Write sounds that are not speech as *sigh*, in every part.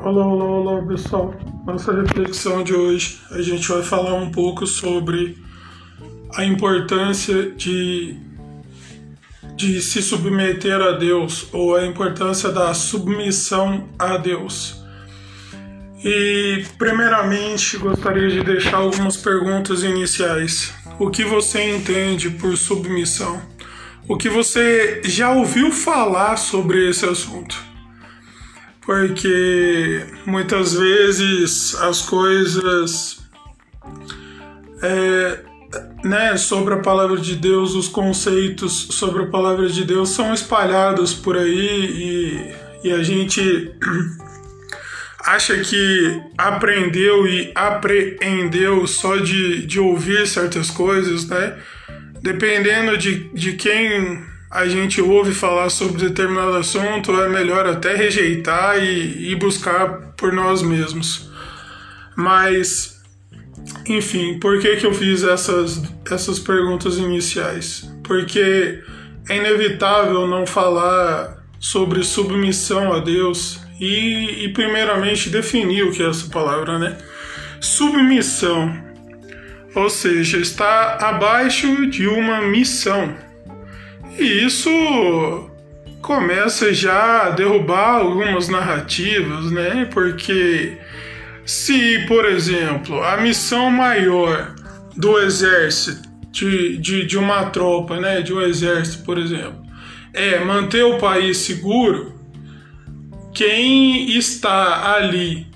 Olá, olá, olá pessoal. Nossa reflexão de hoje a gente vai falar um pouco sobre a importância de, de se submeter a Deus ou a importância da submissão a Deus. E, primeiramente, gostaria de deixar algumas perguntas iniciais. O que você entende por submissão? O que você já ouviu falar sobre esse assunto? Porque muitas vezes as coisas é, né, sobre a palavra de Deus, os conceitos sobre a palavra de Deus são espalhados por aí e, e a gente *clears throat* acha que aprendeu e apreendeu só de, de ouvir certas coisas, né? Dependendo de, de quem a gente ouve falar sobre determinado assunto, é melhor até rejeitar e, e buscar por nós mesmos. Mas, enfim, por que, que eu fiz essas, essas perguntas iniciais? Porque é inevitável não falar sobre submissão a Deus e, e primeiramente definir o que é essa palavra, né? Submissão, ou seja, está abaixo de uma missão e isso começa já a derrubar algumas narrativas, né? Porque se, por exemplo, a missão maior do exército, de, de, de uma tropa, né? De um exército, por exemplo, é manter o país seguro, quem está ali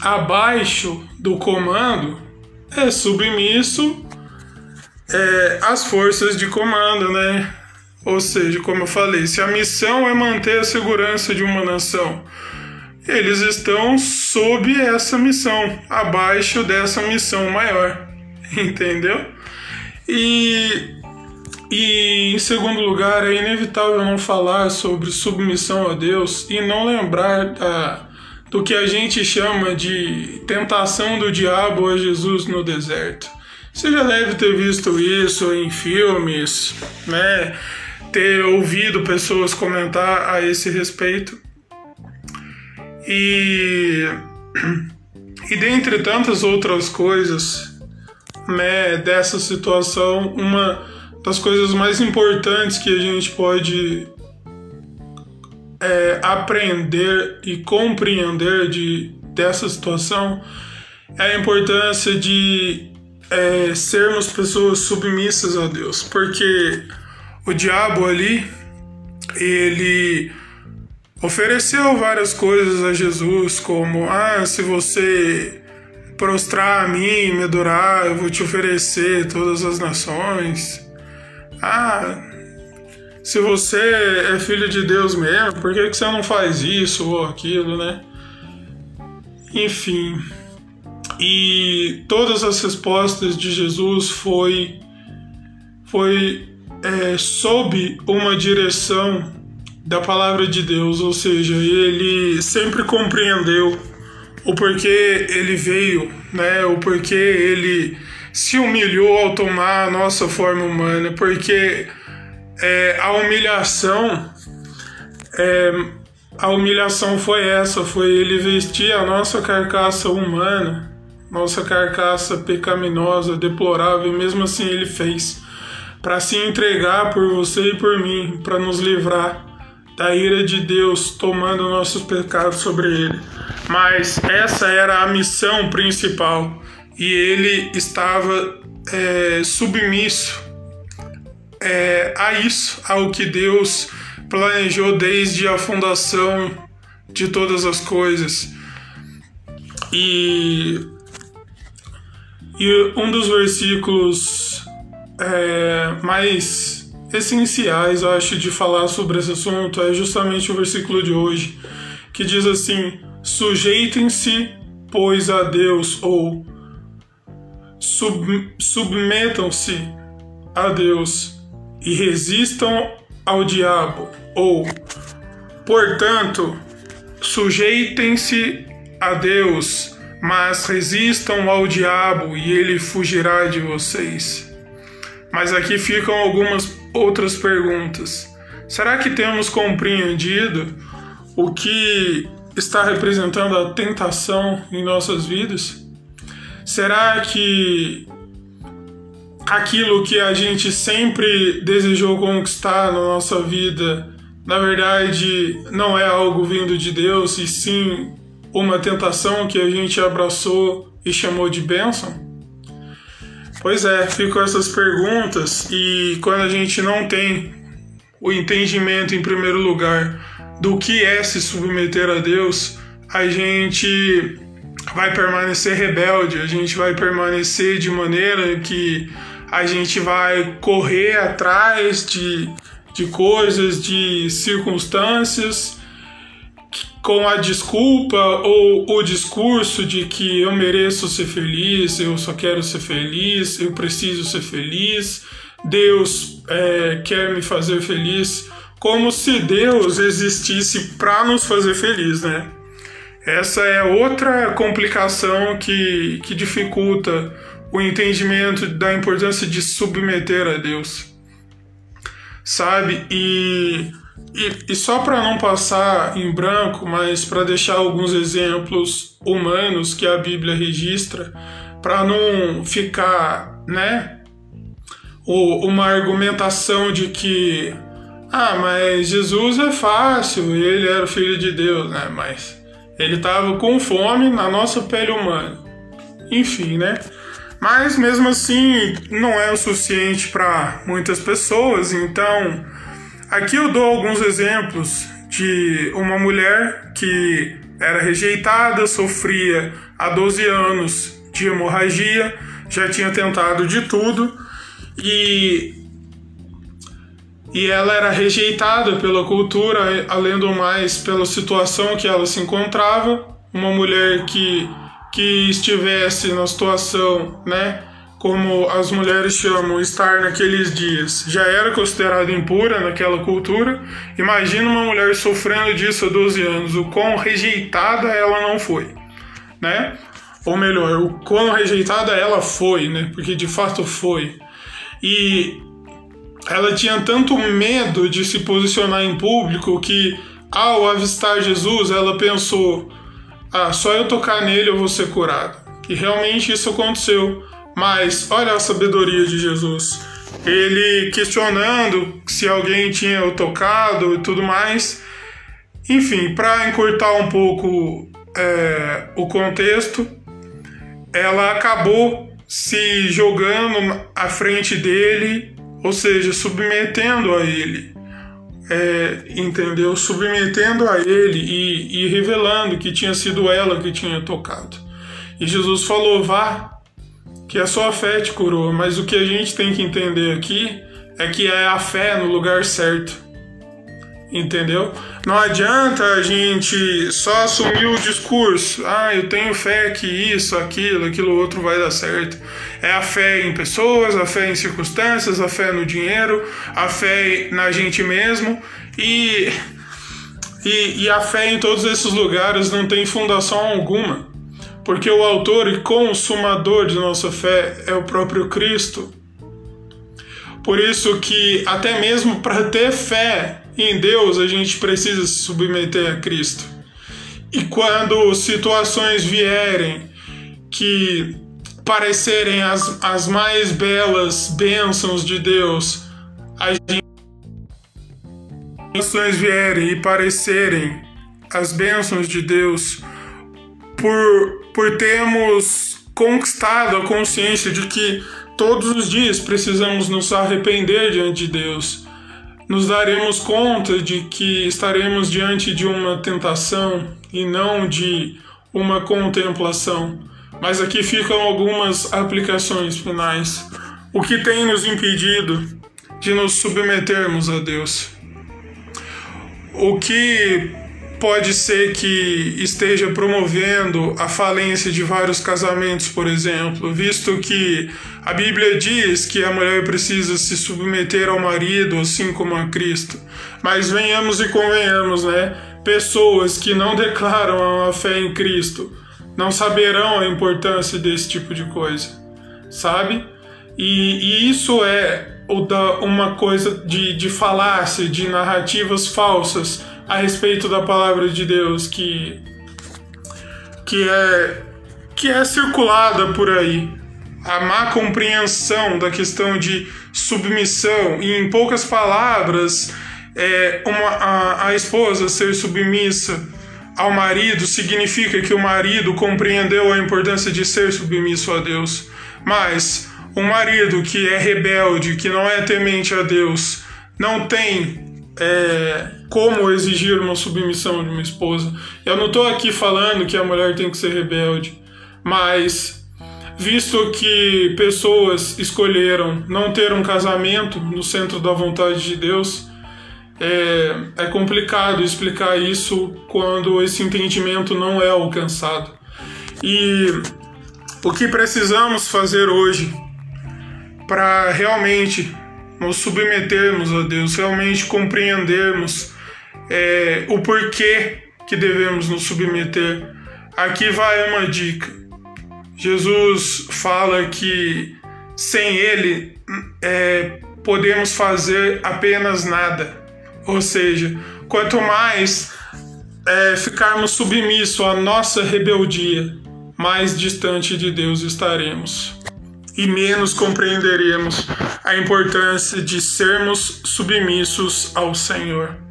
abaixo do comando é submisso é, às forças de comando, né? Ou seja, como eu falei, se a missão é manter a segurança de uma nação, eles estão sob essa missão, abaixo dessa missão maior, *laughs* entendeu? E, e em segundo lugar, é inevitável não falar sobre submissão a Deus e não lembrar da, do que a gente chama de tentação do diabo a Jesus no deserto. Você já deve ter visto isso em filmes, né? Ter ouvido pessoas comentar a esse respeito. E, e dentre tantas outras coisas né, dessa situação, uma das coisas mais importantes que a gente pode é, aprender e compreender de, dessa situação é a importância de é, sermos pessoas submissas a Deus, porque o diabo ali, ele ofereceu várias coisas a Jesus, como: ah, se você prostrar a mim, me adorar, eu vou te oferecer todas as nações. Ah, se você é filho de Deus mesmo, por que, que você não faz isso ou aquilo, né? Enfim. E todas as respostas de Jesus foi foi é, sob uma direção da palavra de Deus, ou seja, ele sempre compreendeu o porquê ele veio, né? O porquê ele se humilhou ao tomar a nossa forma humana, porque é, a humilhação, é, a humilhação foi essa, foi ele vestir a nossa carcaça humana, nossa carcaça pecaminosa, deplorável, e mesmo assim ele fez para se entregar por você e por mim, para nos livrar da ira de Deus, tomando nossos pecados sobre ele. Mas essa era a missão principal e ele estava é, submisso é, a isso, ao que Deus planejou desde a fundação de todas as coisas. E, e um dos versículos é, mais essenciais, eu acho, de falar sobre esse assunto é justamente o versículo de hoje, que diz assim: sujeitem-se, pois, a Deus, ou sub, submetam-se a Deus e resistam ao diabo, ou, portanto, sujeitem-se a Deus, mas resistam ao diabo e ele fugirá de vocês. Mas aqui ficam algumas outras perguntas. Será que temos compreendido o que está representando a tentação em nossas vidas? Será que aquilo que a gente sempre desejou conquistar na nossa vida, na verdade, não é algo vindo de Deus, e sim uma tentação que a gente abraçou e chamou de bênção? Pois é, ficam essas perguntas e quando a gente não tem o entendimento em primeiro lugar do que é se submeter a Deus, a gente vai permanecer rebelde, a gente vai permanecer de maneira que a gente vai correr atrás de, de coisas, de circunstâncias com a desculpa ou o discurso de que eu mereço ser feliz, eu só quero ser feliz, eu preciso ser feliz, Deus é, quer me fazer feliz, como se Deus existisse para nos fazer feliz, né? Essa é outra complicação que, que dificulta o entendimento da importância de submeter a Deus, sabe? E e, e só para não passar em branco, mas para deixar alguns exemplos humanos que a Bíblia registra, para não ficar, né, o, uma argumentação de que, ah, mas Jesus é fácil, ele era filho de Deus, né, mas ele estava com fome na nossa pele humana. Enfim, né? Mas mesmo assim não é o suficiente para muitas pessoas, então Aqui eu dou alguns exemplos de uma mulher que era rejeitada, sofria há 12 anos de hemorragia, já tinha tentado de tudo e e ela era rejeitada pela cultura, além do mais pela situação que ela se encontrava, uma mulher que que estivesse na situação, né, como as mulheres chamam estar naqueles dias, já era considerada impura naquela cultura. Imagina uma mulher sofrendo disso há 12 anos, o quão rejeitada ela não foi, né? Ou melhor, o quão rejeitada ela foi, né? Porque de fato foi. E ela tinha tanto medo de se posicionar em público que ao avistar Jesus, ela pensou: "Ah, só eu tocar nele eu vou ser curado". E realmente isso aconteceu. Mas olha a sabedoria de Jesus. Ele questionando se alguém tinha o tocado e tudo mais. Enfim, para encurtar um pouco é, o contexto, ela acabou se jogando à frente dele, ou seja, submetendo a ele. É, entendeu? Submetendo a ele e, e revelando que tinha sido ela que tinha tocado. E Jesus falou: vá, que a sua fé te curou, mas o que a gente tem que entender aqui é que é a fé no lugar certo. Entendeu? Não adianta a gente só assumir o discurso, ah, eu tenho fé que isso, aquilo, aquilo outro vai dar certo. É a fé em pessoas, a fé em circunstâncias, a fé no dinheiro, a fé na gente mesmo e, e, e a fé em todos esses lugares não tem fundação alguma porque o autor e consumador de nossa fé é o próprio Cristo. Por isso que até mesmo para ter fé em Deus, a gente precisa se submeter a Cristo. E quando situações vierem que parecerem as, as mais belas bênçãos de Deus, a gente situações vierem e parecerem as bênçãos de Deus por por termos conquistado a consciência de que todos os dias precisamos nos arrepender diante de Deus. Nos daremos conta de que estaremos diante de uma tentação e não de uma contemplação. Mas aqui ficam algumas aplicações finais. O que tem nos impedido de nos submetermos a Deus? O que pode ser que esteja promovendo a falência de vários casamentos, por exemplo, visto que a Bíblia diz que a mulher precisa se submeter ao marido, assim como a Cristo. Mas venhamos e convenhamos, né? Pessoas que não declaram a fé em Cristo não saberão a importância desse tipo de coisa, sabe? E, e isso é uma coisa de, de falácia, de narrativas falsas a respeito da palavra de Deus que que é que é circulada por aí. A má compreensão da questão de submissão e em poucas palavras é, uma, a, a esposa ser submissa ao marido significa que o marido compreendeu a importância de ser submisso a Deus. Mas um marido que é rebelde, que não é temente a Deus, não tem é, como exigir uma submissão de uma esposa. Eu não estou aqui falando que a mulher tem que ser rebelde, mas visto que pessoas escolheram não ter um casamento no centro da vontade de Deus, é, é complicado explicar isso quando esse entendimento não é alcançado. E o que precisamos fazer hoje para realmente nos submetermos a Deus, realmente compreendermos é, o porquê que devemos nos submeter. Aqui vai uma dica. Jesus fala que sem Ele é, podemos fazer apenas nada. Ou seja, quanto mais é, ficarmos submissos à nossa rebeldia, mais distante de Deus estaremos e menos compreenderemos a importância de sermos submissos ao Senhor.